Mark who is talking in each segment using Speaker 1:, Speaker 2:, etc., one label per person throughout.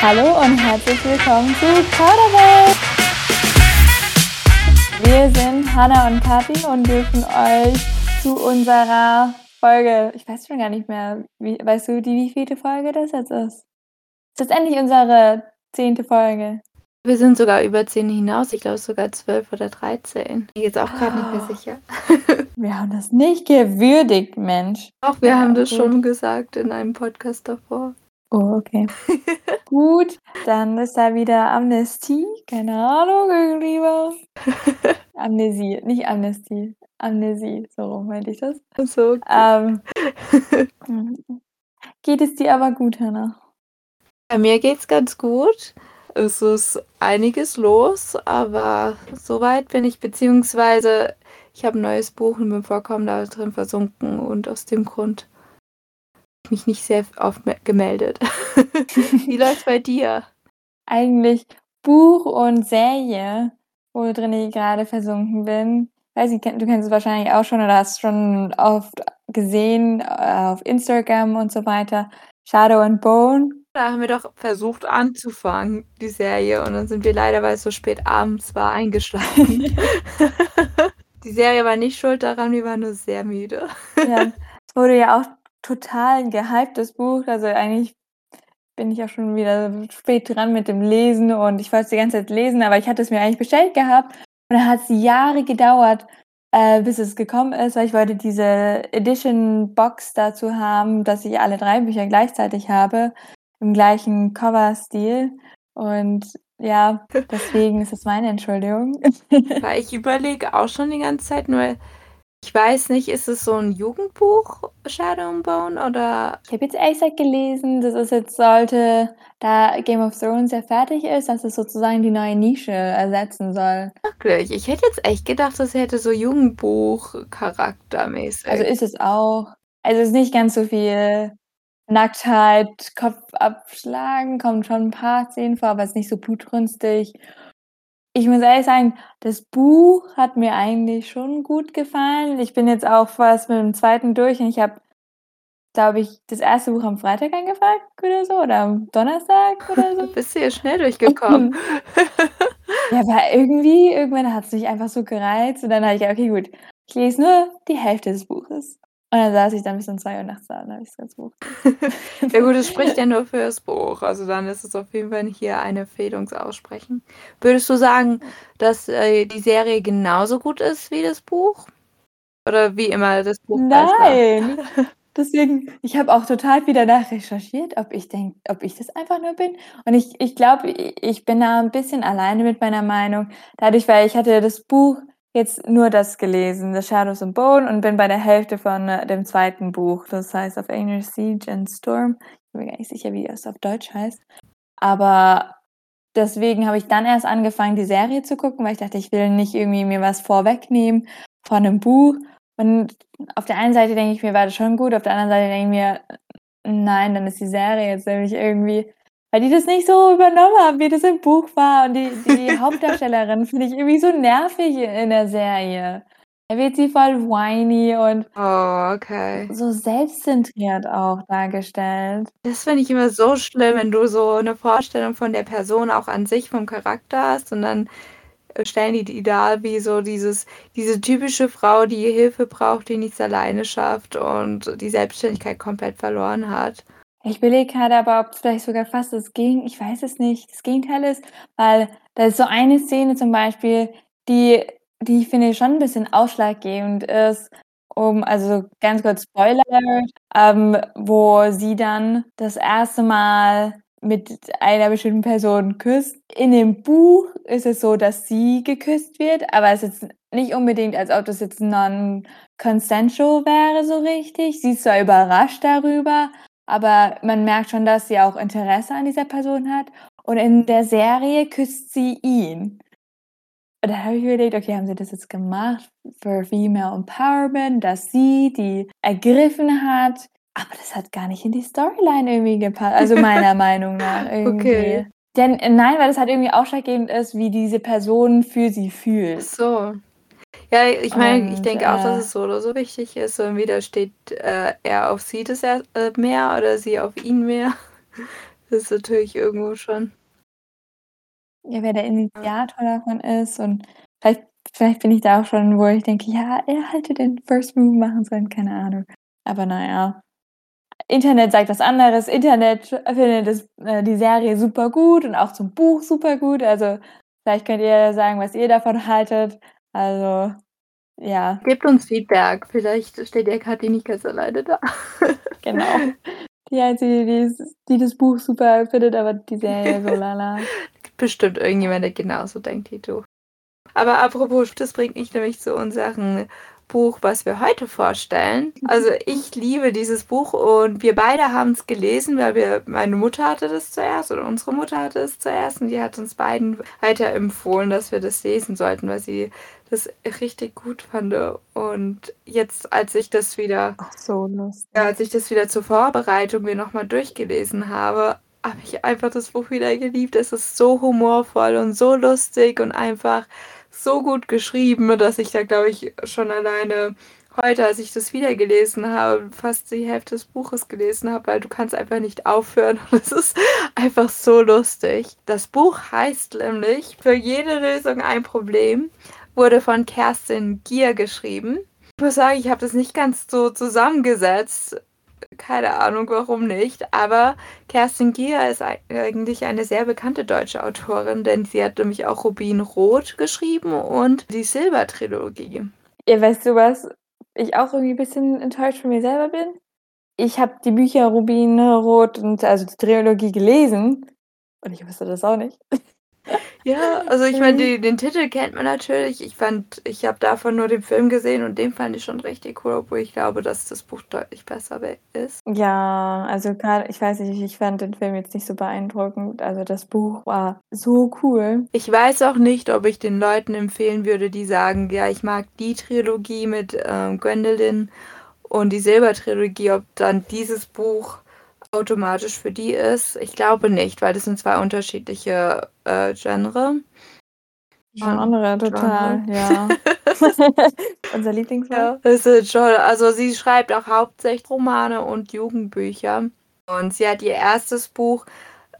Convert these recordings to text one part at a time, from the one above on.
Speaker 1: Hallo und herzlich willkommen zu Kauderwelt! Wir sind Hanna und Kathi und dürfen euch zu unserer Folge, ich weiß schon gar nicht mehr, wie, weißt du, die wievielte Folge das jetzt ist? Ist das endlich unsere zehnte Folge?
Speaker 2: Wir sind sogar über zehn hinaus, ich glaube sogar zwölf oder dreizehn. Ich bin jetzt auch gerade nicht mehr
Speaker 1: Oh.
Speaker 2: sicher.
Speaker 1: Wir haben das nicht gewürdigt, Mensch.
Speaker 2: Auch wir
Speaker 1: Ja,
Speaker 2: haben das
Speaker 1: gut.
Speaker 2: schon gesagt in einem Podcast davor.
Speaker 1: Oh, okay. Gut, dann ist da wieder Amnestie. Keine Ahnung, was. Amnesie, nicht Amnestie. Amnesie, so rum meinte ich das.
Speaker 2: So.
Speaker 1: Ähm, geht es dir aber gut, Hannah?
Speaker 2: Bei mir geht's ganz gut. Es ist einiges los, aber soweit bin ich, beziehungsweise ich habe ein neues Buch und bin vollkommen da drin versunken und aus dem Grund mich nicht sehr oft me- gemeldet. Wie läuft's bei dir?
Speaker 1: Eigentlich Buch und Serie, wo drin ich gerade versunken bin. Weiß nicht, du kennst es wahrscheinlich auch schon oder hast schon oft gesehen äh, auf Instagram und so weiter. Shadow and Bone.
Speaker 2: Da haben wir doch versucht anzufangen, die Serie, und dann sind wir leider, weil es so spät abends war, eingeschlafen. die Serie war nicht schuld daran, wir waren nur sehr müde.
Speaker 1: Ja, es wurde ja auch total gehypt, das Buch. Also eigentlich bin ich auch schon wieder spät dran mit dem Lesen und ich wollte es die ganze Zeit lesen, aber ich hatte es mir eigentlich bestellt gehabt und dann hat es Jahre gedauert, äh, bis es gekommen ist, weil ich wollte diese Edition Box dazu haben, dass ich alle drei Bücher gleichzeitig habe, im gleichen Cover-Stil und ja, deswegen ist es meine Entschuldigung.
Speaker 2: Weil ich überlege auch schon die ganze Zeit, nur ich weiß nicht, ist es so ein Jugendbuch, Shadow and Bone, oder
Speaker 1: Ich habe jetzt gesagt gelesen, dass es jetzt sollte, da Game of Thrones ja fertig ist, dass es sozusagen die neue Nische ersetzen soll.
Speaker 2: wirklich? Ich hätte jetzt echt gedacht, das hätte so Jugendbuch-charaktermäßig.
Speaker 1: Also ist es auch. Also es ist nicht ganz so viel Nacktheit, Kopf abschlagen, kommt schon ein paar Szenen vor, aber es ist nicht so blutrünstig. Ich muss ehrlich sagen, das Buch hat mir eigentlich schon gut gefallen. Ich bin jetzt auch fast mit dem zweiten durch und ich habe, glaube ich, das erste Buch am Freitag angefangen oder so oder am Donnerstag oder so.
Speaker 2: bist du hier schnell durchgekommen.
Speaker 1: Ja, aber irgendwie, irgendwann hat es mich einfach so gereizt und dann habe ich okay, gut, ich lese nur die Hälfte des Buches. Und dann saß ich dann bis um zwei Uhr nachts da und habe ich das ganze Buch.
Speaker 2: Ja gut, es spricht ja nur für das Buch. Also dann ist es auf jeden Fall hier eine Empfehlung zu aussprechen. Würdest du sagen, dass äh, die Serie genauso gut ist wie das Buch? Oder wie immer das Buch?
Speaker 1: Nein! Deswegen, ich habe auch total viel danach recherchiert, ob ich denke, ob ich das einfach nur bin. Und ich, ich glaube, ich bin da ein bisschen alleine mit meiner Meinung. Dadurch, weil ich hatte das Buch jetzt nur das gelesen, The Shadows and Bone, und bin bei der Hälfte von äh, dem zweiten Buch. Das heißt auf Englisch Siege and Storm. Ich bin mir gar nicht sicher, wie das auf Deutsch heißt. Aber deswegen habe ich dann erst angefangen, die Serie zu gucken, weil ich dachte, ich will nicht irgendwie mir was vorwegnehmen von einem Buch. Und auf der einen Seite denke ich mir, war das schon gut, auf der anderen Seite denke ich mir, nein, dann ist die Serie jetzt nämlich irgendwie, weil die das nicht so übernommen haben, wie das im Buch war. Und die, die Hauptdarstellerin finde ich irgendwie so nervig in der Serie. Da wird sie voll whiny und
Speaker 2: Oh, okay.
Speaker 1: so selbstzentriert auch dargestellt.
Speaker 2: Das finde ich immer so schlimm, wenn du so eine Vorstellung von der Person auch an sich, vom Charakter hast und dann äh, stellen die die dar wie so dieses, diese typische Frau, die Hilfe braucht, die nichts alleine schafft und die Selbstständigkeit komplett verloren hat.
Speaker 1: Ich überlege gerade aber, ob es vielleicht sogar fast das Gegen, ich weiß es nicht, das Gegenteil ist, weil da ist so eine Szene zum Beispiel, die, die ich finde schon ein bisschen ausschlaggebend ist, um, also ganz kurz Spoiler, ähm, wo sie dann das erste Mal mit einer bestimmten Person küsst. In dem Buch ist es so, dass sie geküsst wird, aber es ist nicht unbedingt, als ob das jetzt non-consensual wäre so richtig. Sie ist zwar überrascht darüber, aber man merkt schon, dass sie auch Interesse an dieser Person hat. Und in der Serie küsst sie ihn. Und da habe ich überlegt, okay, haben sie das jetzt gemacht für Female Empowerment, dass sie die ergriffen hat? Aber das hat gar nicht in die Storyline irgendwie gepasst. Also meiner Meinung nach irgendwie.
Speaker 2: Okay.
Speaker 1: Denn äh, nein, weil das halt irgendwie ausschlaggebend ist, wie diese Person für sie
Speaker 2: Ach
Speaker 1: fühlt.
Speaker 2: So. Ja, ich meine, ich
Speaker 1: Und,
Speaker 2: denke auch, dass
Speaker 1: äh,
Speaker 2: es so oder so wichtig ist. So entweder steht äh, er auf sie das er, äh, mehr oder sie auf ihn mehr. Das ist natürlich irgendwo schon
Speaker 1: Ja, wer der Initiator davon ist und vielleicht vielleicht bin ich da auch schon, wo ich denke: „Ja, er hätte den First Move machen sollen“, keine Ahnung. Aber na ja. Internet sagt was anderes. Internet findet das äh, die Serie super gut und auch zum Buch super gut. Also, vielleicht könnt ihr sagen, was ihr davon haltet. Also, ja.
Speaker 2: Gebt uns Feedback. Vielleicht steht ja Kathi nicht ganz alleine da.
Speaker 1: Genau. Die Einzige, die's die das Buch super findet, aber die Serie so lala.
Speaker 2: Bestimmt irgendjemand, der genauso denkt wie du. Aber apropos, das bringt mich nämlich zu unserem Buch, was wir heute vorstellen. Also ich liebe dieses Buch und wir beide haben es gelesen, weil wir, meine Mutter hatte das zuerst oder unsere Mutter hatte es zuerst und die hat uns beiden weiter empfohlen, dass wir das lesen sollten, weil sie das richtig gut fand. Und jetzt, als ich das wieder,
Speaker 1: so
Speaker 2: ja, als ich das wieder zur Vorbereitung mir nochmal durchgelesen habe, habe ich einfach das Buch wieder geliebt. Es ist so humorvoll und so lustig und einfach so gut geschrieben, dass ich da, glaube ich, schon alleine heute, als ich das wieder gelesen habe, fast die Hälfte des Buches gelesen habe, weil du kannst einfach nicht aufhören. Es ist einfach so lustig. Das Buch heißt nämlich Für jede Lösung ein Problem, wurde von Kerstin Gier geschrieben. Ich muss sagen, ich habe das nicht ganz so zusammengesetzt. Keine Ahnung, warum nicht. Aber Kerstin Gier ist eigentlich eine sehr bekannte deutsche Autorin, denn sie hat nämlich auch Rubin Rot geschrieben und die Silber-Trilogie.
Speaker 1: Ja, weißt du was? Ich auch irgendwie ein bisschen enttäuscht von mir selber bin. Ich habe die Bücher Rubin Rot und also die Trilogie gelesen und ich wusste das auch nicht.
Speaker 2: Ja, also ich meine, den Titel kennt man natürlich. Ich fand, ich habe davon nur den Film gesehen und den fand ich schon richtig cool, obwohl ich glaube, dass das Buch deutlich besser ist.
Speaker 1: Ja, also gerade, ich weiß nicht, ich fand den Film jetzt nicht so beeindruckend. Also das Buch war so cool.
Speaker 2: Ich weiß auch nicht, ob ich den Leuten empfehlen würde, die sagen, ja, ich mag die Trilogie mit ähm, Gwendolyn und die Silbertrilogie, ob dann dieses Buch automatisch für die ist. Ich glaube nicht, weil das sind zwei unterschiedliche äh, Genre.
Speaker 1: Genre, total, Genre. ja. Unser Lieblingswort. Ja,
Speaker 2: das ist schon, also sie schreibt auch hauptsächlich Romane und Jugendbücher. Und sie hat ihr erstes Buch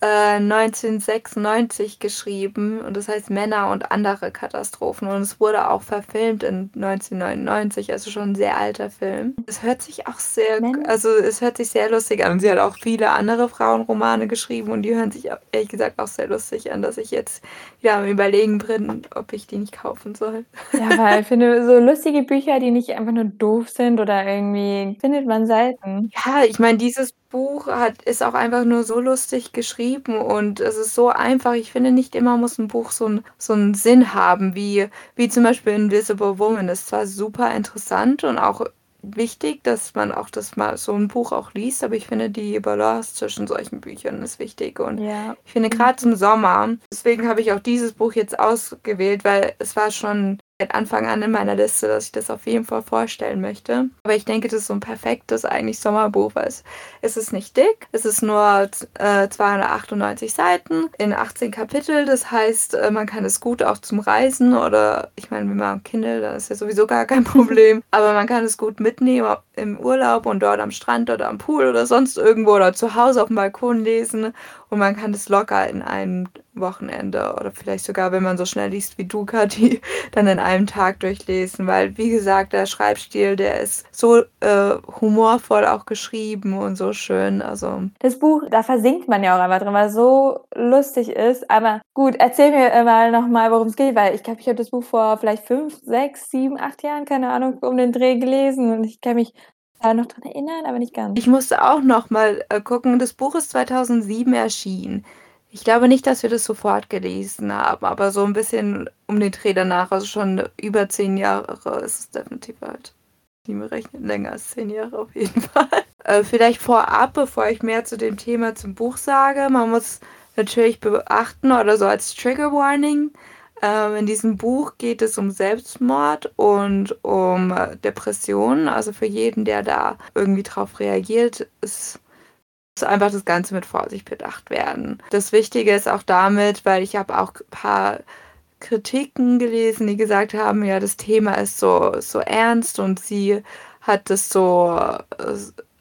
Speaker 2: 1996 äh, geschrieben und das heißt Männer und andere Katastrophen und es wurde auch verfilmt in 1999, also schon ein sehr alter Film. Es hört sich auch sehr, also es hört sich sehr lustig an. Und sie hat auch viele andere Frauenromane geschrieben und die hören sich ehrlich gesagt auch sehr lustig an, dass ich jetzt wieder am Überlegen bin, ob ich die nicht kaufen soll.
Speaker 1: Ja, weil ich finde, so lustige Bücher, die nicht einfach nur doof sind oder irgendwie, findet man selten.
Speaker 2: Ja, ich meine, dieses Buch hat, ist auch einfach nur so lustig geschrieben und es ist so einfach. Ich finde, nicht immer muss ein Buch so, ein, so einen Sinn haben, wie, wie zum Beispiel Invisible Woman. Das ist zwar super interessant und auch wichtig, dass man auch das mal so ein Buch auch liest, aber ich finde die Balance zwischen solchen Büchern ist wichtig und ja. ich finde gerade zum Sommer, deswegen habe ich auch dieses Buch jetzt ausgewählt, weil es war schon seit Anfang an in meiner Liste, dass ich das auf jeden Fall vorstellen möchte. Aber ich denke, das ist so ein perfektes eigentlich Sommerbuch, weil es, es ist nicht dick, es ist nur äh, 298 Seiten in 18 Kapitel. Das heißt, äh, man kann es gut auch zum Reisen oder ich meine, wenn man Kindle, dann ist ja sowieso gar kein Problem. Aber man kann es gut mitnehmen im Urlaub und dort am Strand oder am Pool oder sonst irgendwo oder zu Hause auf dem Balkon lesen und man kann es locker in einem Wochenende oder vielleicht sogar, wenn man so schnell liest wie du, Kathi, dann in einem Tag durchlesen. Weil, wie gesagt, der Schreibstil, der ist so äh, humorvoll auch geschrieben und so schön. Also
Speaker 1: das Buch, da versinkt man ja auch einfach drin, weil es so lustig ist. Aber gut, erzähl mir mal nochmal, worum es geht, weil ich glaube, ich habe das Buch vor vielleicht fünf, sechs, sieben, acht Jahren, keine Ahnung, um den Dreh gelesen und ich kann mich da noch dran erinnern, aber nicht ganz.
Speaker 2: Ich musste auch noch mal äh, gucken. Das Buch ist 2007 erschienen. Ich glaube nicht, dass wir das sofort gelesen haben, aber so ein bisschen um den Dreh danach, also schon über zehn Jahre ist es definitiv alt. Die mir rechnen länger als zehn Jahre auf jeden Fall. Äh, vielleicht vorab, bevor ich mehr zu dem Thema zum Buch sage, man muss natürlich beachten oder so als Trigger Warning, ähm, in diesem Buch geht es um Selbstmord und um äh, Depressionen. Also für jeden, der da irgendwie drauf reagiert, ist, einfach das Ganze mit Vorsicht bedacht werden. Das Wichtige ist auch damit, weil ich habe auch ein paar Kritiken gelesen, die gesagt haben, ja, das Thema ist so, so ernst und sie hat das so, äh,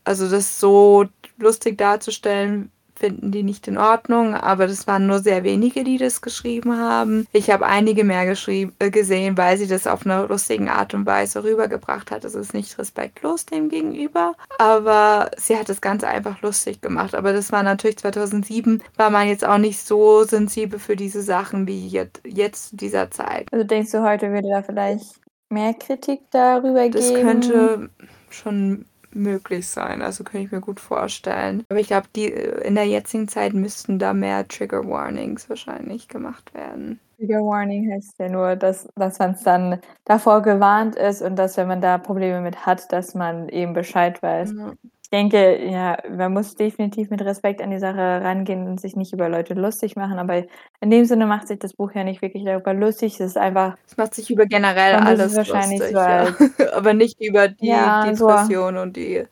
Speaker 2: also das so lustig darzustellen, finden die nicht in Ordnung, aber das waren nur sehr wenige, die das geschrieben haben. Ich habe einige mehr geschrieben, äh, gesehen, weil sie das auf eine lustige Art und Weise rübergebracht hat. Es ist nicht respektlos dem gegenüber, aber sie hat das Ganze einfach lustig gemacht. Aber das war natürlich 2007, war man jetzt auch nicht so sensibel für diese Sachen wie jetzt, jetzt zu dieser Zeit.
Speaker 1: Also denkst du, heute würde da vielleicht mehr Kritik darüber
Speaker 2: das
Speaker 1: geben?
Speaker 2: Das könnte schon möglich sein. Also kann ich mir gut vorstellen. Aber ich glaube, die in der jetzigen Zeit müssten da mehr Trigger Warnings wahrscheinlich gemacht werden.
Speaker 1: Trigger Warning heißt ja nur, dass, dass man es dann davor gewarnt ist und dass, wenn man da Probleme mit hat, dass man eben Bescheid weiß. Ja ich denke, ja, man muss definitiv mit Respekt an die Sache rangehen und sich nicht über Leute lustig machen. Aber in dem Sinne macht sich das Buch ja nicht wirklich darüber lustig. Es ist einfach.
Speaker 2: Es macht sich über generell alles wahrscheinlich lustig, so ja. aber nicht über die ja, Depression so. und die,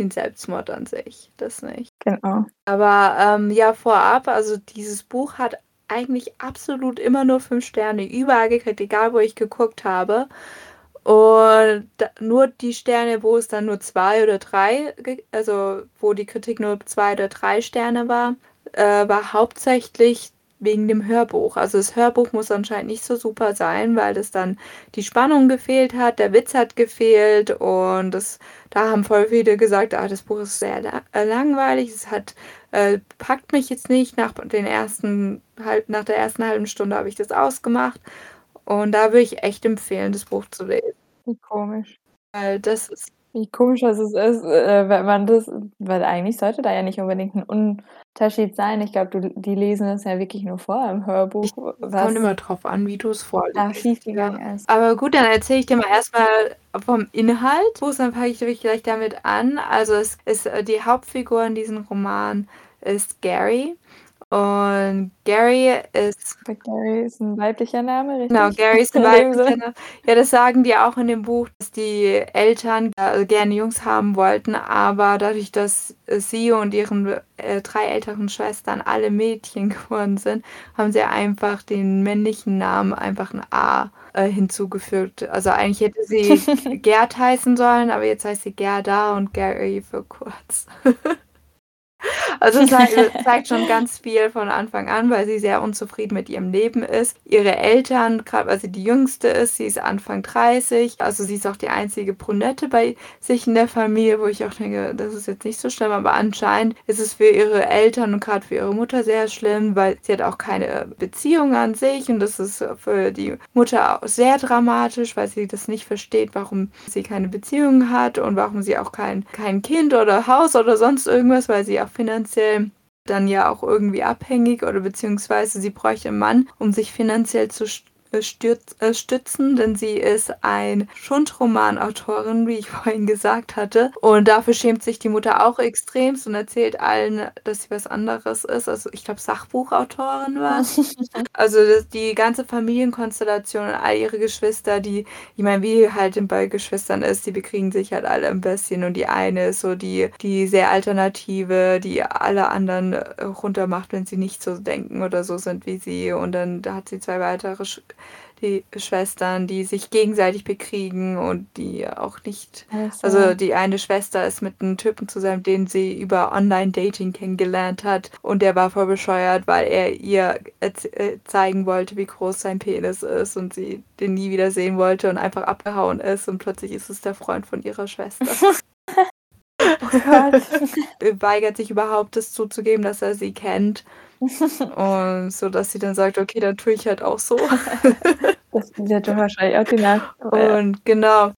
Speaker 2: den Selbstmord an sich. Das nicht.
Speaker 1: Genau.
Speaker 2: Aber ähm, ja, vorab, also dieses Buch hat eigentlich absolut immer nur fünf Sterne überall gekriegt, egal wo ich geguckt habe. Und nur die Sterne, wo es dann nur zwei oder drei, also wo die Kritik nur zwei oder drei Sterne war, äh, war hauptsächlich wegen dem Hörbuch. Also das Hörbuch muss anscheinend nicht so super sein, weil das dann die Spannung gefehlt hat, der Witz hat gefehlt und das, da haben voll viele gesagt, ah, das Buch ist sehr äh, langweilig, es hat äh, packt mich jetzt nicht. Nach den ersten halb, nach der ersten halben Stunde habe ich das ausgemacht und da würde ich echt empfehlen, das Buch zu lesen.
Speaker 1: Wie komisch.
Speaker 2: Weil das ist
Speaker 1: Wie komisch das ist, äh, wenn man das weil eigentlich sollte da ja nicht unbedingt ein Unterschied sein. Ich glaube, die lesen das ja wirklich nur vor im Hörbuch,
Speaker 2: Ich kommt immer drauf an, wie du es vorliest. Ja.
Speaker 1: ist.
Speaker 2: Aber gut, dann erzähle ich dir mal erstmal vom Inhalt. Dann fange ich gleich damit an. Also es ist äh, die Hauptfigur in diesem Roman ist Gary. Und Gary ist.
Speaker 1: Gary ist ein weiblicher Name, richtig?
Speaker 2: Genau, Gary ist ein weiblicher Name. Ja, das sagen die auch in dem Buch, dass die Eltern äh, gerne Jungs haben wollten, aber dadurch, dass sie und ihren äh, drei älteren Schwestern alle Mädchen geworden sind, haben sie einfach den männlichen Namen einfach ein A äh, hinzugefügt. Also eigentlich hätte sie Gerd heißen sollen, aber jetzt heißt sie Gerda und Gary für kurz. Also es zeigt schon ganz viel von Anfang an, weil sie sehr unzufrieden mit ihrem Leben ist. Ihre Eltern, gerade weil sie die jüngste ist, sie ist Anfang 30, also sie ist auch die einzige Brünette bei sich in der Familie, wo ich auch denke, das ist jetzt nicht so schlimm, aber anscheinend ist es für ihre Eltern und gerade für ihre Mutter sehr schlimm, weil sie hat auch keine Beziehung an sich. Und das ist für die Mutter auch sehr dramatisch, weil sie das nicht versteht, warum sie keine Beziehung hat und warum sie auch kein, kein Kind oder Haus oder sonst irgendwas, weil sie auch finanziell dann ja auch irgendwie abhängig oder beziehungsweise sie bräuchte einen Mann, um sich finanziell zu stürz, äh, stützen, denn sie ist ein Schundromanautorin, wie ich vorhin gesagt hatte. Und dafür schämt sich die Mutter auch extremst und erzählt allen, dass sie was anderes ist. Also ich glaube, Sachbuchautorin war. also die ganze Familienkonstellation und all ihre Geschwister, die, ich meine, wie halt bei Geschwistern ist, die bekriegen sich halt alle ein bisschen. Und die eine ist so die, die sehr alternative, die alle anderen äh, runtermacht, wenn sie nicht so denken oder so sind wie sie. Und dann da hat sie zwei weitere die Schwestern, die sich gegenseitig bekriegen und die auch nicht. Also, also die eine Schwester ist mit einem Typen zusammen, den sie über Online-Dating kennengelernt hat und der war voll bescheuert, weil er ihr äh, zeigen wollte, wie groß sein Penis ist und sie den nie wieder sehen wollte und einfach abgehauen ist und plötzlich ist es der Freund von ihrer Schwester. Oh weigert sich überhaupt, das zuzugeben, dass er sie kennt. Und so, dass sie dann sagt, okay, dann tue ich halt auch so.
Speaker 1: das ja wahrscheinlich auch gemerkt.
Speaker 2: Und genau.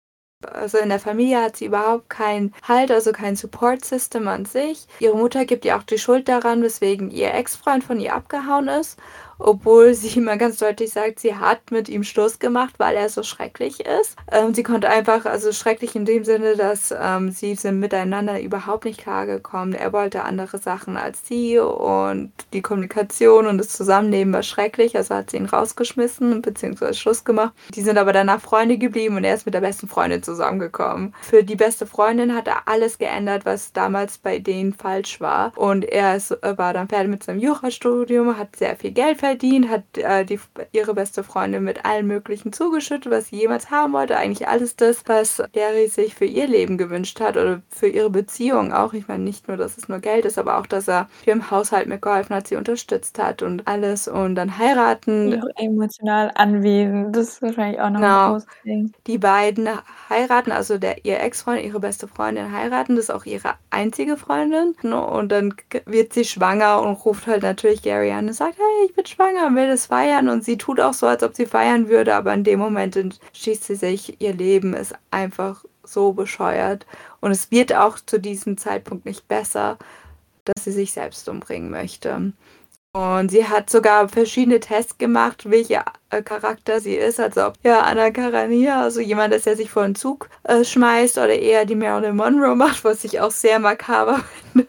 Speaker 2: Also in der Familie hat sie überhaupt keinen Halt, also kein Support-System an sich. Ihre Mutter gibt ihr auch die Schuld daran, weswegen ihr Ex-Freund von ihr abgehauen ist obwohl sie immer ganz deutlich sagt, sie hat mit ihm Schluss gemacht, weil er so schrecklich ist. Ähm, sie konnte einfach, also schrecklich in dem Sinne, dass ähm, sie sind miteinander überhaupt nicht klargekommen. Er wollte andere Sachen als sie und die Kommunikation und das Zusammenleben war schrecklich, also hat sie ihn rausgeschmissen bzw. Schluss gemacht. Die sind aber danach Freunde geblieben und er ist mit der besten Freundin zusammengekommen. Für die beste Freundin hat er alles geändert, was damals bei denen falsch war und er ist, war dann fertig mit seinem Jurastudium, hat sehr viel Geld verdient verdient, hat äh, die, ihre beste Freundin mit allen möglichen zugeschüttet, was sie jemals haben wollte. Eigentlich alles das, was Gary sich für ihr Leben gewünscht hat oder für ihre Beziehung auch. Ich meine, nicht nur, dass es nur Geld ist, aber auch, dass er ihr im Haushalt mitgeholfen hat, sie unterstützt hat und alles und dann heiraten.
Speaker 1: Auch emotional anwesend, das ist wahrscheinlich auch noch genau. ein Ding.
Speaker 2: Die beiden heiraten, also der, ihr Ex-Freund, ihre beste Freundin heiraten, das ist auch ihre einzige Freundin. Und dann wird sie schwanger und ruft halt natürlich Gary an und sagt, hey, ich bin schwanger und will das feiern. Und sie tut auch so, als ob sie feiern würde, aber in dem Moment entschließt sie sich, ihr Leben ist einfach so bescheuert. Und es wird auch zu diesem Zeitpunkt nicht besser, dass sie sich selbst umbringen möchte. Und sie hat sogar verschiedene Tests gemacht, welcher äh, Charakter sie ist. Also ob ja Anna Karenina, also jemand ist, der sich vor den Zug äh, schmeißt oder eher die Marilyn Monroe macht, was ich auch sehr makaber finde.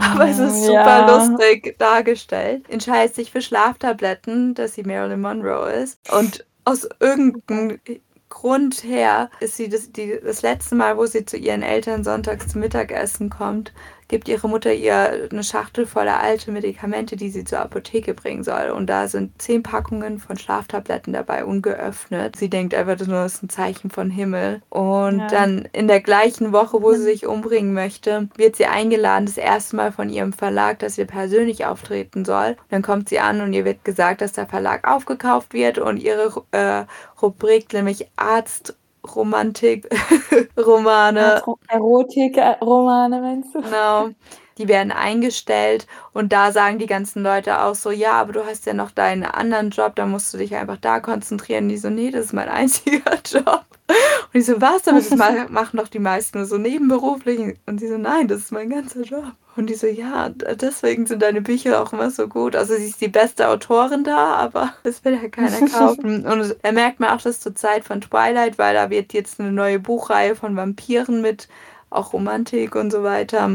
Speaker 2: Aber es ist super ja. lustig dargestellt. Entscheidet sich für Schlaftabletten, dass sie Marilyn Monroe ist. Und aus irgendeinem Grund her ist sie das, die, das letzte Mal, wo sie zu ihren Eltern sonntags zum Mittagessen kommt, gibt ihre Mutter ihr eine Schachtel voller alte Medikamente, die sie zur Apotheke bringen soll. Und da sind zehn Packungen von Schlaftabletten dabei, ungeöffnet. Sie denkt einfach nur, das ist ein Zeichen von Himmel. Und ja. dann in der gleichen Woche, wo sie sich umbringen möchte, wird sie eingeladen, das erste Mal von ihrem Verlag, dass sie persönlich auftreten soll. Und dann kommt sie an und ihr wird gesagt, dass der Verlag aufgekauft wird und ihre äh, Rubrik, nämlich Arzt Romantik, Romane.
Speaker 1: Erotik-Romane meinst du?
Speaker 2: Genau. Die werden eingestellt und da sagen die ganzen Leute auch so, ja, aber du hast ja noch deinen anderen Job, da musst du dich einfach da konzentrieren. Und die so, nee, das ist mein einziger Job. Und ich so, was? Aber das machen doch die meisten nur so nebenberuflich. Und sie so, nein, das ist mein ganzer Job. Und die so, ja, deswegen sind deine Bücher auch immer so gut. Also sie ist die beste Autorin da, aber das will ja keiner kaufen. Und er merkt man auch das zur Zeit von Twilight, weil da wird jetzt eine neue Buchreihe von Vampiren mit auch Romantik und so weiter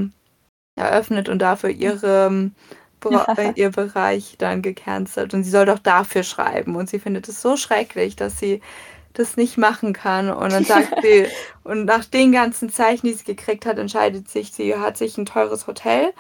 Speaker 2: eröffnet und dafür ihre ja. ihr Bereich dann gecancelt. Und sie soll doch dafür schreiben. Und sie findet es so schrecklich, dass sie das nicht machen kann. Und dann sagt sie, und nach den ganzen Zeichen, die sie gekriegt hat, entscheidet sich, sie hat sich ein teures Hotel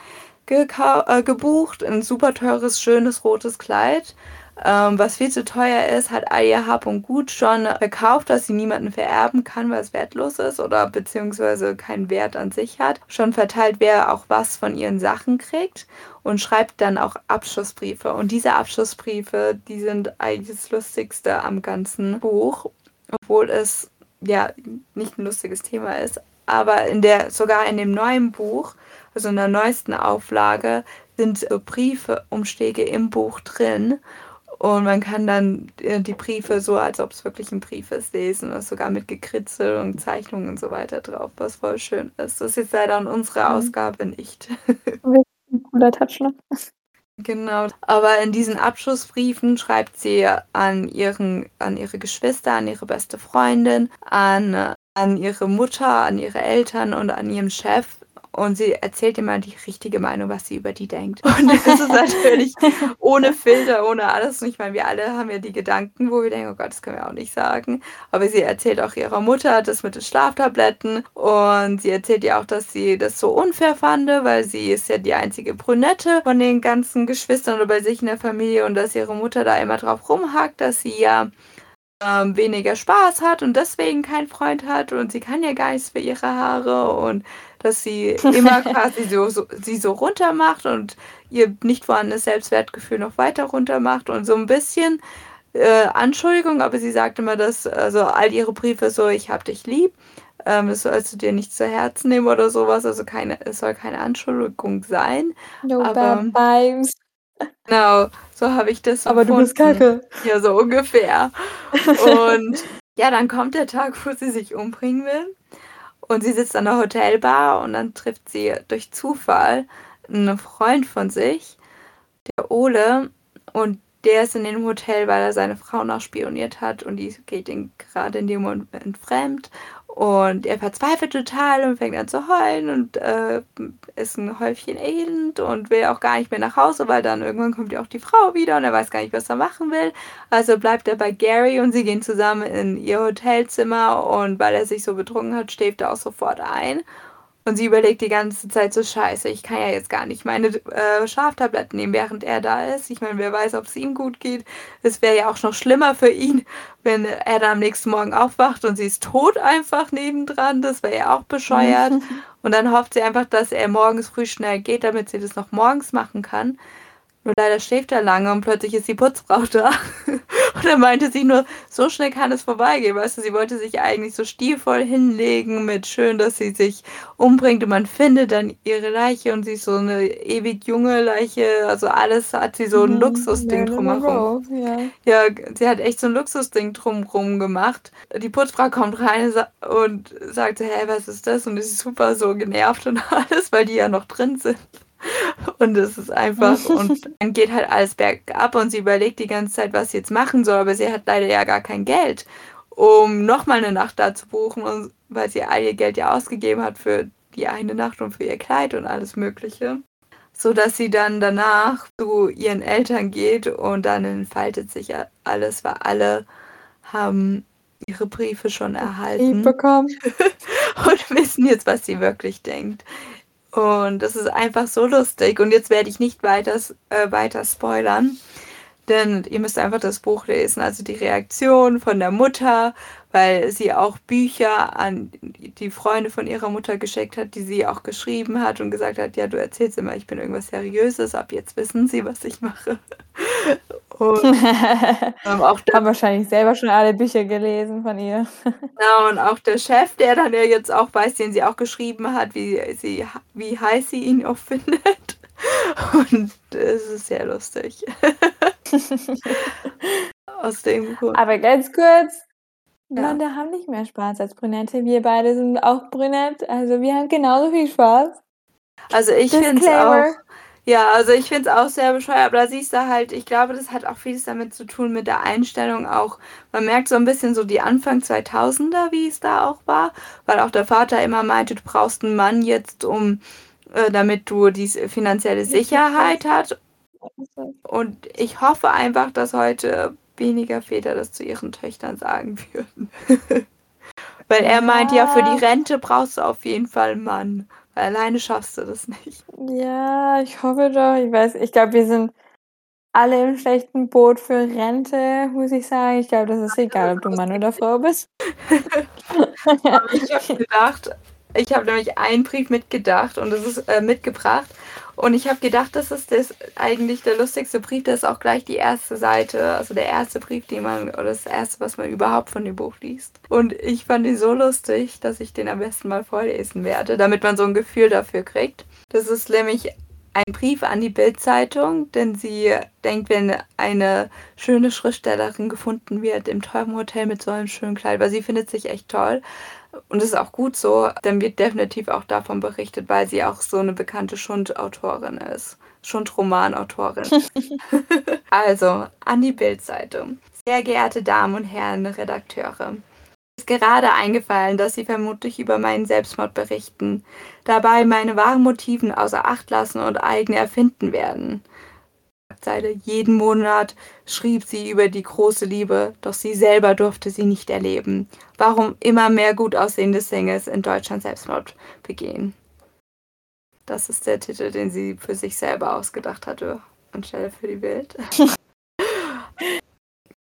Speaker 2: äh, gebucht, ein super teures, schönes rotes Kleid. Ähm, was viel zu teuer ist, hat all ihr Hab und Gut schon verkauft, dass sie niemanden vererben kann, weil es wertlos ist oder beziehungsweise keinen Wert an sich hat. Schon verteilt, wer auch was von ihren Sachen kriegt und schreibt dann auch Abschlussbriefe. Und diese Abschlussbriefe, die sind eigentlich das Lustigste am ganzen Buch obwohl es ja nicht ein lustiges Thema ist. Aber in der, sogar in dem neuen Buch, also in der neuesten Auflage, sind so Briefe, Umschläge im Buch drin. Und man kann dann äh, die Briefe so, als ob es wirklich ein Brief ist, lesen. Und sogar mit Gekritzel und Zeichnungen und so weiter drauf, was voll schön ist. Das ist jetzt leider in unserer mhm. Ausgabe nicht.
Speaker 1: Ein cooler Touch, ne?
Speaker 2: Genau. Aber in diesen Abschlussbriefen schreibt sie an, ihren, an ihre Geschwister, an ihre beste Freundin, an, an ihre Mutter, an ihre Eltern und an ihren Chef und sie erzählt immer die richtige Meinung, was sie über die denkt. Und das ist natürlich ohne Filter, ohne alles. Und ich meine, wir alle haben ja die Gedanken, wo wir denken, oh Gott, das können wir auch nicht sagen. Aber sie erzählt auch ihrer Mutter das mit den Schlaftabletten. Und sie erzählt ihr auch, dass sie das so unfair fand, weil sie ist ja die einzige Brünette von den ganzen Geschwistern oder bei sich in der Familie und dass ihre Mutter da immer drauf rumhackt, dass sie ja ähm, weniger Spaß hat und deswegen keinen Freund hat und sie kann ja gar nichts für ihre Haare und dass sie immer quasi so, so, sie so runter macht und ihr nicht vorhandenes Selbstwertgefühl noch weiter runter macht und so ein bisschen äh, Anschuldigung, aber sie sagt immer, dass also all ihre Briefe so, ich hab dich lieb, ähm, das sollst du dir nicht zu Herzen nehmen oder sowas, also keine, es soll keine Anschuldigung sein.
Speaker 1: No aber, bad vibes.
Speaker 2: Genau, so habe ich das
Speaker 1: Aber empfunden. du bist kacke.
Speaker 2: Ja, so ungefähr. Und ja, dann kommt der Tag, wo sie sich umbringen will. Und sie sitzt an der Hotelbar und dann trifft sie durch Zufall einen Freund von sich, der Ole. Und der ist in dem Hotel, weil er seine Frau nachspioniert hat und die geht ihn gerade in dem Moment fremd. Und er verzweifelt total und fängt an zu heulen und äh, ist ein Häufchen elend und will auch gar nicht mehr nach Hause, weil dann irgendwann kommt ja auch die Frau wieder und er weiß gar nicht, was er machen will. Also bleibt er bei Gary und sie gehen zusammen in ihr Hotelzimmer und weil er sich so betrunken hat, schläft er auch sofort ein. Und sie überlegt die ganze Zeit so, scheiße, ich kann ja jetzt gar nicht meine äh, Schlaftabletten nehmen, während er da ist. Ich meine, wer weiß, ob es ihm gut geht. Es wäre ja auch noch schlimmer für ihn, wenn er dann am nächsten Morgen aufwacht und sie ist tot einfach nebendran. Das wäre ja auch bescheuert. und dann hofft sie einfach, dass er morgens früh schnell geht, damit sie das noch morgens machen kann. Nur leider schläft er lange und plötzlich ist die Putzfrau da. Und dann meinte sie nur, so schnell kann es vorbeigehen. Weißt du, sie wollte sich eigentlich so stilvoll hinlegen mit schön, dass sie sich umbringt und man findet dann ihre Leiche und sie ist so eine ewig junge Leiche. Also alles hat sie so ein mhm, Luxusding drumherum. Ja. ja, sie hat echt so ein Luxusding drumherum gemacht. Die Putzfrau kommt rein und sagt, hä, was ist das? Und ist super so genervt und alles, weil die ja noch drin sind. Und es ist einfach, und dann geht halt alles bergab und sie überlegt die ganze Zeit, was sie jetzt machen soll, aber sie hat leider ja gar kein Geld, um nochmal eine Nacht da zu buchen, und, weil sie all ihr Geld ja ausgegeben hat für die eine Nacht und für ihr Kleid und alles Mögliche. So dass sie dann danach zu ihren Eltern geht und dann entfaltet sich alles, weil alle haben ihre Briefe schon erhalten.
Speaker 1: bekommen.
Speaker 2: und wissen jetzt, was sie wirklich denkt. Und das ist einfach so lustig. Und jetzt werde ich nicht weiter, äh, weiter spoilern, denn ihr müsst einfach das Buch lesen. Also die Reaktion von der Mutter, weil sie auch Bücher an die Freunde von ihrer Mutter geschickt hat, die sie auch geschrieben hat und gesagt hat, ja, du erzählst immer, ich bin irgendwas Seriöses, ab jetzt wissen sie, was ich mache.
Speaker 1: Und ähm, auch haben wahrscheinlich selber schon alle Bücher gelesen von ihr.
Speaker 2: Genau, und auch der Chef, der dann ja jetzt auch weiß, den sie auch geschrieben hat, wie, sie, wie heiß sie ihn auch findet. Und es ist sehr lustig. Aus dem
Speaker 1: Grund. Aber ganz kurz, ja. Blonde haben nicht mehr Spaß als Brünette. Wir beide sind auch brünett. Also wir haben genauso viel Spaß.
Speaker 2: Also ich finde es auch. Ja, also ich finde es auch sehr bescheuert, aber da siehst du halt, ich glaube, das hat auch vieles damit zu tun mit der Einstellung auch. Man merkt so ein bisschen so die Anfang 2000er, wie es da auch war, weil auch der Vater immer meinte, du brauchst einen Mann jetzt, um, äh, damit du diese finanzielle Sicherheit hast. Und ich hoffe einfach, dass heute weniger Väter das zu ihren Töchtern sagen würden. weil er meint ja, für die Rente brauchst du auf jeden Fall einen Mann. Alleine schaffst du das nicht.
Speaker 1: Ja, ich hoffe doch. Ich weiß, ich glaube, wir sind alle im schlechten Boot für Rente, muss ich sagen. Ich glaube, das ist egal, ob du Mann oder Frau bist.
Speaker 2: Aber ich habe gedacht, ich habe nämlich einen Brief mitgedacht und das ist äh, mitgebracht. Und ich habe gedacht, das ist das eigentlich der lustigste Brief. Das ist auch gleich die erste Seite, also der erste Brief, den man, oder das erste, was man überhaupt von dem Buch liest. Und ich fand ihn so lustig, dass ich den am besten mal vorlesen werde, damit man so ein Gefühl dafür kriegt. Das ist nämlich ein Brief an die Bildzeitung, denn sie denkt, wenn eine schöne Schriftstellerin gefunden wird im teuren Hotel mit so einem schönen Kleid, weil sie findet sich echt toll, und es ist auch gut so, dann wird definitiv auch davon berichtet, weil sie auch so eine bekannte Schundautorin ist. Schundromanautorin. also, an die Bildzeitung. Sehr geehrte Damen und Herren Redakteure. Ist gerade eingefallen, dass Sie vermutlich über meinen Selbstmord berichten, dabei meine wahren Motiven außer Acht lassen und eigene erfinden werden. Seite. Jeden Monat schrieb sie über die große Liebe, doch sie selber durfte sie nicht erleben. Warum immer mehr gut aussehende Singles in Deutschland Selbstmord begehen. Das ist der Titel, den sie für sich selber ausgedacht hatte, anstelle für die Welt.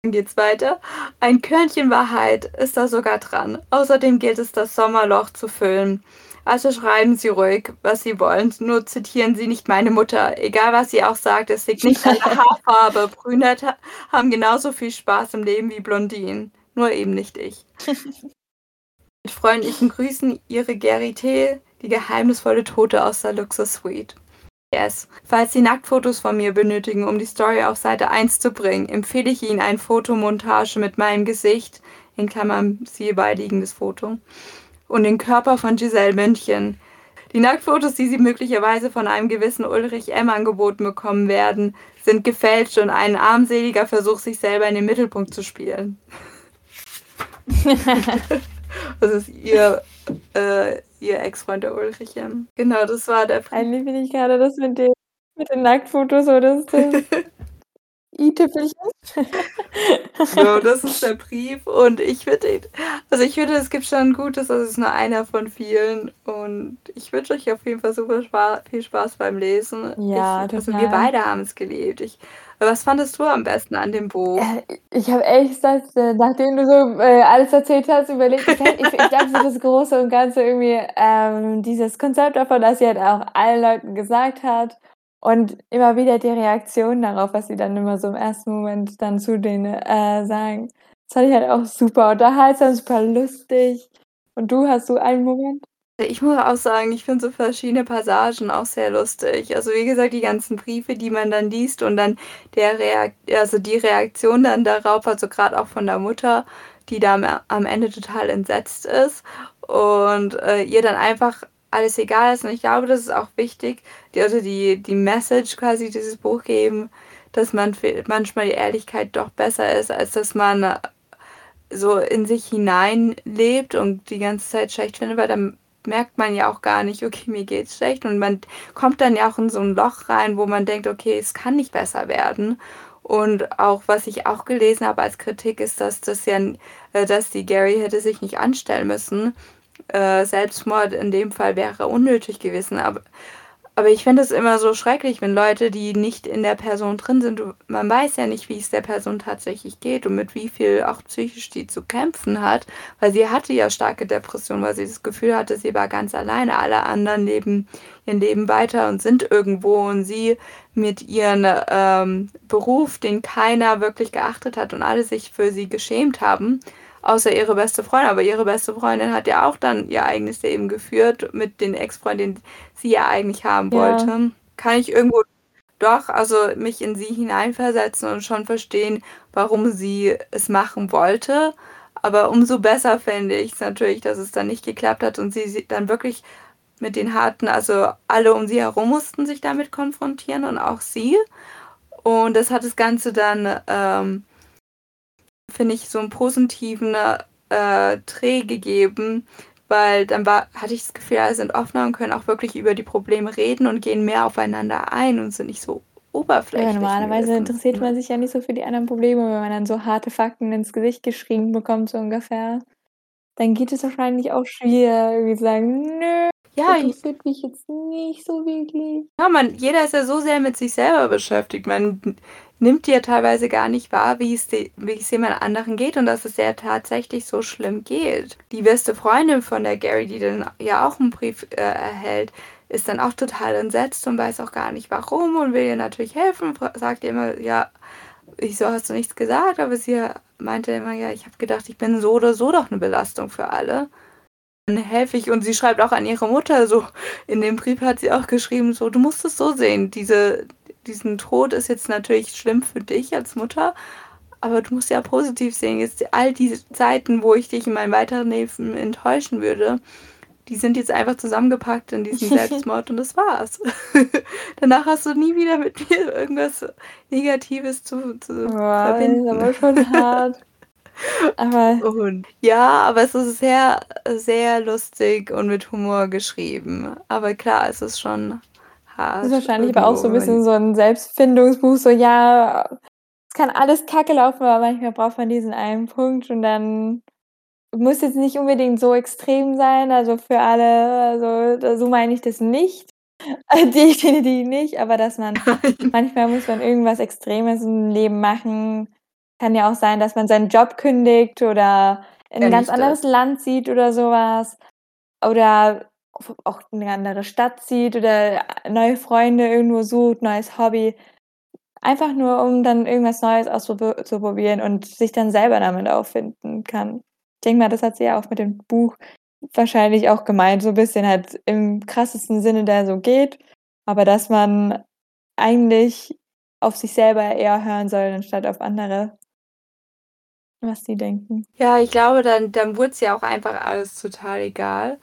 Speaker 2: Dann geht's weiter. Ein Körnchen Wahrheit ist da sogar dran. Außerdem gilt es, das Sommerloch zu füllen. Also schreiben Sie ruhig, was Sie wollen. Nur zitieren Sie nicht meine Mutter. Egal, was sie auch sagt, es liegt nicht an der Haarfarbe. Brünette haben genauso viel Spaß im Leben wie Blondinen. Nur eben nicht ich. Mit freundlichen Grüßen, Ihre Gerite, die geheimnisvolle Tote aus der Luxus Suite. Yes. Falls Sie Nacktfotos von mir benötigen, um die Story auf Seite 1 zu bringen, empfehle ich Ihnen eine Fotomontage mit meinem Gesicht, in Klammern siehe beiliegendes Foto, und den Körper von Giselle München. Die Nacktfotos, die Sie möglicherweise von einem gewissen Ulrich M. angeboten bekommen werden, sind gefälscht und ein armseliger Versuch, sich selber in den Mittelpunkt zu spielen. das ist ihr, äh, ihr Ex-Freund der Ulrich M. Genau, das war der
Speaker 1: Eigentlich bin ich gerade das mit den, mit den Nacktfotos oder das. i-Tüpfelchen.
Speaker 2: So, das ist der Brief und ich finde also, ich finde, es gibt schon Gutes, das ist nur einer von vielen und ich wünsche euch auf jeden Fall super Spa viel Spaß beim Lesen.
Speaker 1: Ja,
Speaker 2: Ich also, wir beide haben's geliebt. Ich was fandest du am besten an dem Buch?
Speaker 1: Äh, ich habe ehrlich gesagt, äh, nachdem du so, äh, alles erzählt hast, überlegt, ich ich ich glaube so das Große und Ganze irgendwie, ähm, dieses Konzept davon, dass sie halt auch allen Leuten gesagt hat und immer wieder die Reaktion darauf, was sie dann immer so im ersten Moment dann zu denen, äh, sagen. Das fand ich halt auch super unterhaltsam, super lustig. Und du, hast du einen Moment?
Speaker 2: Ich muss auch sagen, ich finde so verschiedene Passagen auch sehr lustig. Also, wie gesagt, die ganzen Briefe, die man dann liest und dann der Reak also, die Reaktion dann darauf, also, grad auch von der Mutter, die da am am Ende total entsetzt ist und, äh, ihr dann einfach alles egal ist. Und ich glaube, das ist auch wichtig, die also, die die Message quasi dieses Buch geben, dass man manchmal die Ehrlichkeit doch besser ist, als dass man so in sich hineinlebt und die ganze Zeit schlecht findet, weil dann merkt man ja auch gar nicht: „Okay, mir geht's schlecht“, und man kommt dann ja auch in so 'n Loch rein, wo man denkt: „Okay, es kann nicht besser werden.“ Und auch was ich auch gelesen habe als Kritik ist, dass das ja äh, dass die Gary hätte sich nicht anstellen müssen. Äh, Selbstmord in dem Fall wäre unnötig gewesen, ab aber ich finde es immer so schrecklich, wenn Leute, die nicht in der Person drin sind man weiß ja nicht, wie es der Person tatsächlich geht und mit wie viel auch psychisch die zu kämpfen hat, weil sie hatte ja starke Depressionen, weil sie das Gefühl hatte, sie war ganz alleine. Alle anderen leben ihr Leben weiter und sind irgendwo und sie mit ihren ähm, Beruf, den keiner wirklich geachtet hat und alle sich für sie geschämt haben, außer ihre beste Freundin. Aber ihre beste Freundin hat ja auch dann ihr eigenes Leben geführt mit den Ex-Freund, den sie ja eigentlich haben
Speaker 1: Ja.
Speaker 2: wollte. Kann ich irgendwo doch, also, mich in sie hineinversetzen und schon verstehen, warum sie es machen wollte. Aber umso besser fände ich's natürlich, dass es dann nicht geklappt hat und sie sie dann wirklich mit den harten also, alle um sie herum mussten sich damit konfrontieren und auch sie. Und das hat das Ganze dann, ähm finde ich, so 'n positiven, äh, Dreh gegeben, weil dann war hatte ich das Gefühl, alle sind offener und können auch wirklich über die Probleme reden und gehen mehr aufeinander ein und sind nicht so
Speaker 1: Ja,
Speaker 2: oberflächlich
Speaker 1: normalerweise
Speaker 2: mindestens,
Speaker 1: interessiert man sich ja nicht so für die anderen Probleme, wenn man dann so harte Fakten ins Gesicht geschrieben bekommt, so ungefähr. Dann geht es wahrscheinlich auch schwer, irgendwie zu sagen: „Nö,
Speaker 2: Ja, i
Speaker 1: interessiert mich jetzt nicht so wirklich.“
Speaker 2: Ja, man jeder ist ja so sehr mit sich selber beschäftigt. Man nimmt ja teilweise gar nicht wahr, wie es de wie es jemand anderen geht und dass es ja tatsächlich so schlimm geht. Die beste Freundin von der Gary, die dann ja auch 'n Brief, äh, erhält, ist dann auch total entsetzt und weiß auch gar nicht warum und will ihr natürlich helfen, sagt ihr immer: „Ja, wieso hast du nichts gesagt?“ Aber sie, meinte immer: „Ja, ich habe gedacht, ich bin so oder so doch 'ne Belastung für alle. Dann helfe ich“ und sie schreibt auch an ihre Mutter so in dem Brief hat sie auch geschrieben so: „Du musst es so sehen, diese diesen Tod ist jetzt natürlich schlimm für dich als Mutter, aber du musst ja positiv sehen, jetzt all diese Zeiten, wo ich dich in meinem weiteren Leben enttäuschen würde, die sind jetzt einfach zusammengepackt in diesen Selbstmord und das war's. Danach hast du nie wieder mit mir irgendwas Negatives zu zu
Speaker 1: Boah, ist
Speaker 2: verbinden.“
Speaker 1: aber schon hart. Aber
Speaker 2: Und ja, aber es ist sehr, sehr lustig und mit Humor geschrieben. Aber klar, es ist schon
Speaker 1: Ist
Speaker 2: hart
Speaker 1: wahrscheinlich aber auch so 'n
Speaker 2: wenn man
Speaker 1: bisschen so 'n Selbstfindungsbuch, so ja, es kann alles Kacke laufen, aber manchmal braucht man diesen einen Punkt und dann muss jetzt nicht unbedingt so extrem sein, also, für alle also, so meine ich das nicht. Definitiv nicht, aber dass man manchmal muss man irgendwas Extremes im Leben machen. Kann ja auch sein, dass man seinen Job kündigt oder in
Speaker 2: Ja,
Speaker 1: 'n ganz
Speaker 2: das.
Speaker 1: anderes Land zieht oder so was oder auch in 'ne andere Stadt zieht oder neue Freunde irgendwo sucht, neues Hobby. Einfach nur, um dann irgendwas Neues auszup zu probieren und sich dann selber damit auch finden kann. Ich denke mal, das hat sie ja auch mit dem Buch wahrscheinlich auch gemeint, so bisschen halt im krassesten Sinne, der so geht, aber dass man eigentlich auf sich selber eher hören soll, anstatt auf andere. Was die denken.
Speaker 2: Ja, ich glaube, dann dann wurd's ja auch einfach alles total egal.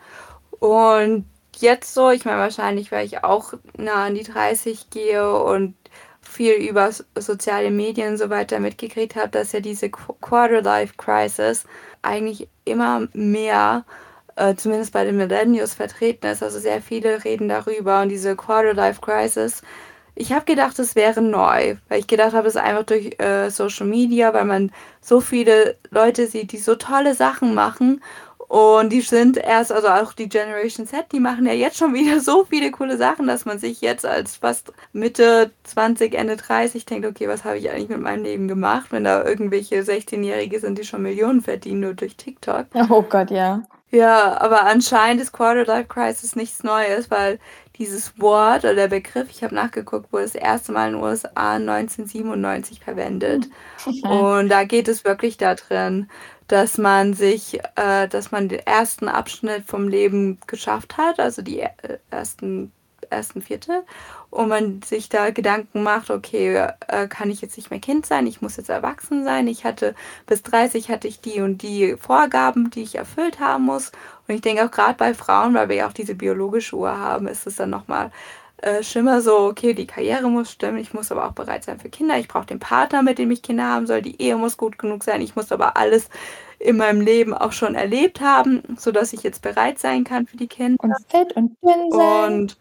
Speaker 2: Und jetzt so ich meine, wahrscheinlich, weil ich auch nah an die 30 gehe und viel über soziale Medien und so weiter mitgekriegt habe, dass ja diese Qu Quarter-Life-Crisis eigentlich immer mehr, äh, zumindest bei den Millennials vertreten ist. Also, sehr viele reden darüber und diese Quarter-Life-Crisis ich habe gedacht, es wäre neu, weil ich gedacht habe, es ist einfach durch äh, Social Media, weil man so viele Leute sieht, die so tolle Sachen machen. Und die sind erst, also auch die Generation Z, die machen ja jetzt schon wieder so viele coole Sachen, dass man sich jetzt als fast Mitte 20, Ende 30 denkt, okay, was habe ich eigentlich mit meinem Leben gemacht, wenn da irgendwelche 16-Jährige sind, die schon Millionen verdienen nur durch TikTok.
Speaker 1: Oh Gott, ja.
Speaker 2: Ja, aber anscheinend ist Quarter-Life Crisis nichts Neues, weil dieses Wort oder der Begriff, ich habe nachgeguckt, wurde das erste Mal in den USA 1997 verwendet. Hm. Und da geht es wirklich darin, dass man sich, äh, dass man den ersten Abschnitt vom Leben geschafft hat, also die äh, ersten, ersten Vierte, und man sich da Gedanken macht, okay, äh, kann ich jetzt nicht mehr Kind sein, ich muss jetzt erwachsen sein, ich hatte bis 30 hatte ich die und die Vorgaben, die ich erfüllt haben muss. Und ich denke auch gerade bei Frauen, weil wir ja auch diese biologische Uhr haben, ist es dann nochmal äh, schlimmer so, okay, die Karriere muss stimmen, ich muss aber auch bereit sein für Kinder, ich brauche den Partner, mit dem ich Kinder haben soll, die Ehe muss gut genug sein, ich muss aber alles in meinem Leben auch schon erlebt haben, sodass ich jetzt bereit sein kann für die Kinder.
Speaker 1: Und fit und dünn sein.
Speaker 2: Und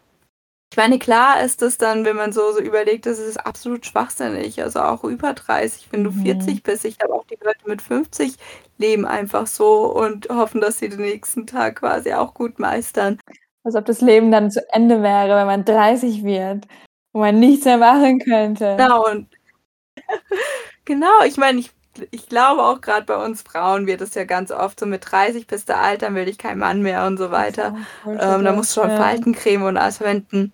Speaker 2: ich meine, klar ist es dann, wenn man so, so überlegt, das ist absolut schwachsinnig. Also auch über 30, wenn du mhm. 40 bist. Ich habe auch die Leute mit 50 leben einfach so und hoffen, dass sie den nächsten Tag quasi auch gut meistern.
Speaker 1: Als ob das Leben dann zu Ende wäre, wenn man 30 wird, wo man nichts mehr machen könnte.
Speaker 2: Genau, und genau, ich meine, ich ich glaube auch gerade bei uns Frauen wird es ja ganz oft so mit 30 bist du alt, dann will ich kein Mann mehr und so weiter. Ähm, da musst du schon ja. Faltencreme und alles verwenden.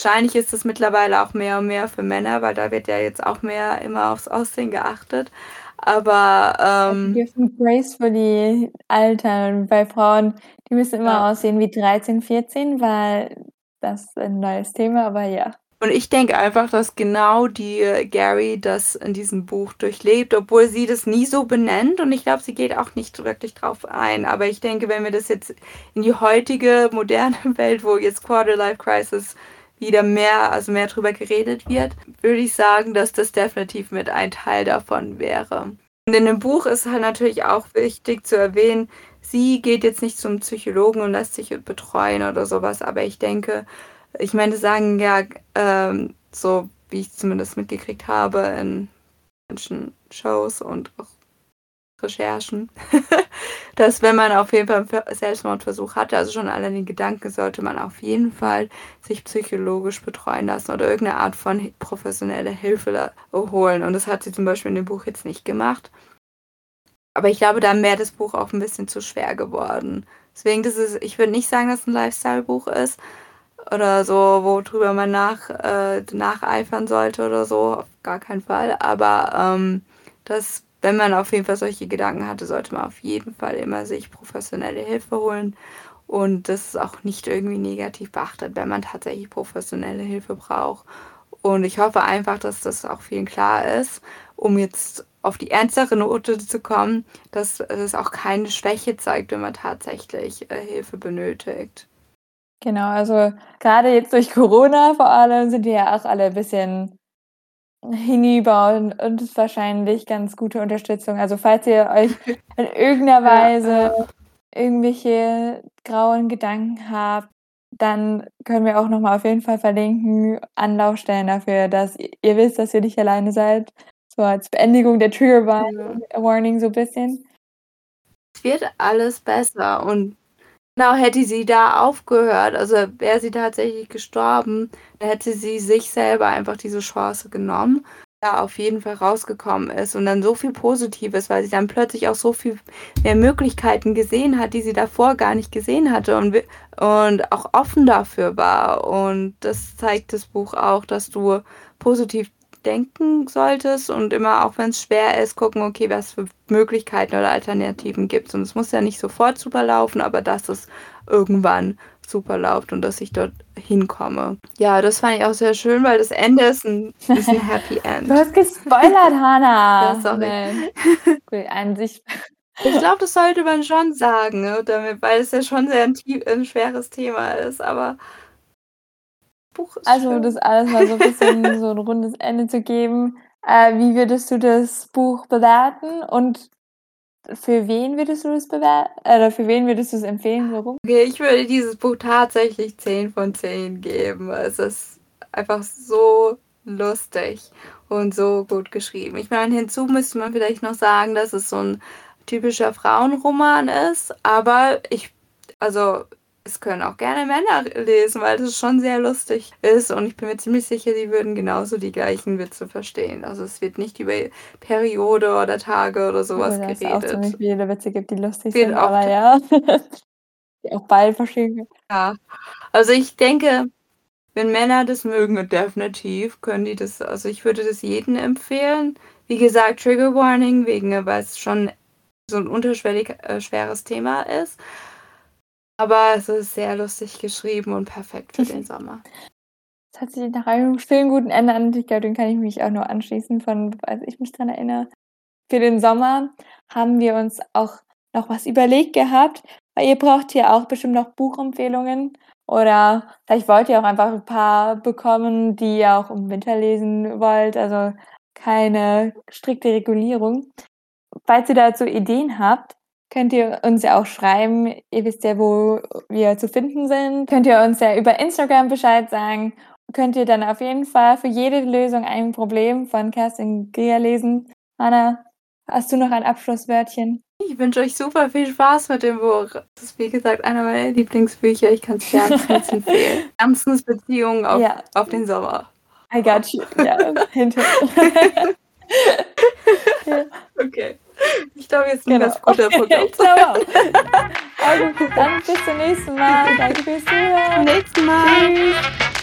Speaker 2: Wahrscheinlich ist es mittlerweile auch mehr und mehr für Männer, weil da wird ja jetzt auch mehr immer aufs Aussehen geachtet. Aber ähm,
Speaker 1: wir dürfen gracefully altern. Bei Frauen, die müssen immer ja. aussehen wie 13, 14, weil das ist ein neues Thema, aber ja.
Speaker 2: Und ich denke einfach, dass genau die äh, Gary das in diesem Buch durchlebt, obwohl sie das nie so benennt. Und ich glaube, sie geht auch nicht wirklich drauf ein. Aber ich denke, wenn wir das jetzt in die heutige moderne Welt, wo jetzt Quarter Life Crisis wieder mehr, also mehr drüber geredet wird, würde ich sagen, dass das definitiv mit ein Teil davon wäre. Und in dem Buch ist halt natürlich auch wichtig zu erwähnen, sie geht jetzt nicht zum Psychologen und lässt sich betreuen oder sowas, aber ich denke, ich meine, sagen ja, ähm, so wie ich zumindest mitgekriegt habe in manchen Shows und auch Recherchen, dass wenn man auf jeden Fall einen Selbstmordversuch hatte, also schon allein den Gedanken, sollte man auf jeden Fall sich psychologisch betreuen lassen oder irgendeine Art von professionelle Hilfe holen. Und das hat sie zum Beispiel in dem Buch jetzt nicht gemacht. Aber ich glaube, da wäre das Buch auch ein bisschen zu schwer geworden. Deswegen, das ist, ich würde nicht sagen, dass es ein Lifestyle-Buch ist oder so, worüber man nach, äh, nacheifern sollte oder so. Auf gar keinen Fall. Aber ähm, das wenn man auf jeden Fall solche Gedanken hatte, sollte man auf jeden Fall immer sich professionelle Hilfe holen. Und das ist auch nicht irgendwie negativ beachtet, wenn man tatsächlich professionelle Hilfe braucht. Und ich hoffe einfach, dass das auch vielen klar ist, um jetzt auf die ernstere Note zu kommen, dass es auch keine Schwäche zeigt, wenn man tatsächlich äh, Hilfe benötigt.
Speaker 1: Genau, also gerade jetzt durch Corona vor allem sind wir ja auch alle ein bisschen hinüber und, und ist wahrscheinlich ganz gute Unterstützung. Also falls ihr euch in irgendeiner Weise irgendwelche grauen Gedanken habt, dann können wir auch nochmal auf jeden Fall verlinken, Anlaufstellen dafür, dass ihr wisst, dass ihr nicht alleine seid. So als Beendigung der Trigger Warning so ein bisschen.
Speaker 2: Es wird alles besser und Genau, hätte sie da aufgehört, also wäre sie tatsächlich gestorben, dann hätte sie sich selber einfach diese Chance genommen, da auf jeden Fall rausgekommen ist und dann so viel Positives, weil sie dann plötzlich auch so viel mehr Möglichkeiten gesehen hat, die sie davor gar nicht gesehen hatte und, und auch offen dafür war. Und das zeigt das Buch auch, dass du positiv denken solltest und immer, auch wenn es schwer ist, gucken, okay, was für Möglichkeiten oder Alternativen gibt es. Und es muss ja nicht sofort super laufen, aber dass es irgendwann super läuft und dass ich dort hinkomme. Ja, das fand ich auch sehr schön, weil das Ende ist ein, ist ein Happy End.
Speaker 1: du hast gespoilert, Hannah. Ja, sorry. Cool, an sich.
Speaker 2: Ich glaube, das sollte man schon sagen, ne, damit, weil es ja schon sehr ein, ein schweres Thema ist, aber
Speaker 1: Buch ist Also, schön. das alles mal so ein bisschen so ein rundes Ende zu geben. Äh, wie würdest du das Buch bewerten und für wen würdest du das bewerten? Oder für wen würdest du es empfehlen? Warum?
Speaker 2: Okay, ich würde dieses Buch tatsächlich 10 von 10 geben. Es ist einfach so lustig und so gut geschrieben. Ich meine, hinzu müsste man vielleicht noch sagen, dass es so ein typischer Frauenroman ist, aber ich, also es können auch gerne Männer lesen, weil das schon sehr lustig ist und ich bin mir ziemlich sicher, die würden genauso die gleichen Witze verstehen. Also es wird nicht über Periode oder Tage oder sowas
Speaker 1: Obwohl,
Speaker 2: geredet.
Speaker 1: Es auch ziemlich viele Witze gibt, die lustig wird sind, aber ja. die auch beide verstehen.
Speaker 2: Ja, also ich denke, wenn Männer das mögen, definitiv können die das, also ich würde das jedem empfehlen. Wie gesagt, Trigger Warning, wegen, weil es schon so ein unterschwellig äh, schweres Thema ist. Aber es ist sehr lustig geschrieben und perfekt für den Sommer.
Speaker 1: Das hat sich nach einem schönen guten Ende an. Ich glaube, den kann ich mich auch nur anschließen, von als ich mich daran erinnere. Für den Sommer haben wir uns auch noch was überlegt gehabt, weil ihr braucht hier auch bestimmt noch Buchempfehlungen. Oder vielleicht wollt ihr auch einfach ein paar bekommen, die ihr auch im Winter lesen wollt. Also keine strikte Regulierung. Falls ihr dazu Ideen habt, könnt ihr uns ja auch schreiben. Ihr wisst ja, wo wir zu finden sind. Könnt ihr uns ja über Instagram Bescheid sagen. Könnt ihr dann auf jeden Fall für jede Lösung ein Problem von Kerstin Greer lesen. Anna, hast du noch ein Abschlusswörtchen?
Speaker 2: Ich wünsche euch super viel Spaß mit dem Buch. Das ist wie gesagt einer meiner Lieblingsbücher. Ich kann es wärmstens empfehlen. Wärmstens Beziehungen auf, ja. auf den Sommer.
Speaker 1: I got you. Ja, hinter.
Speaker 2: Okay. Ich glaube, jetzt genau. ganz guter Punkt.
Speaker 1: ich glaube auch. Also, dann bis zum nächsten Mal. Danke fürs Zuhören.
Speaker 2: Nächsten Mal. Tschüss.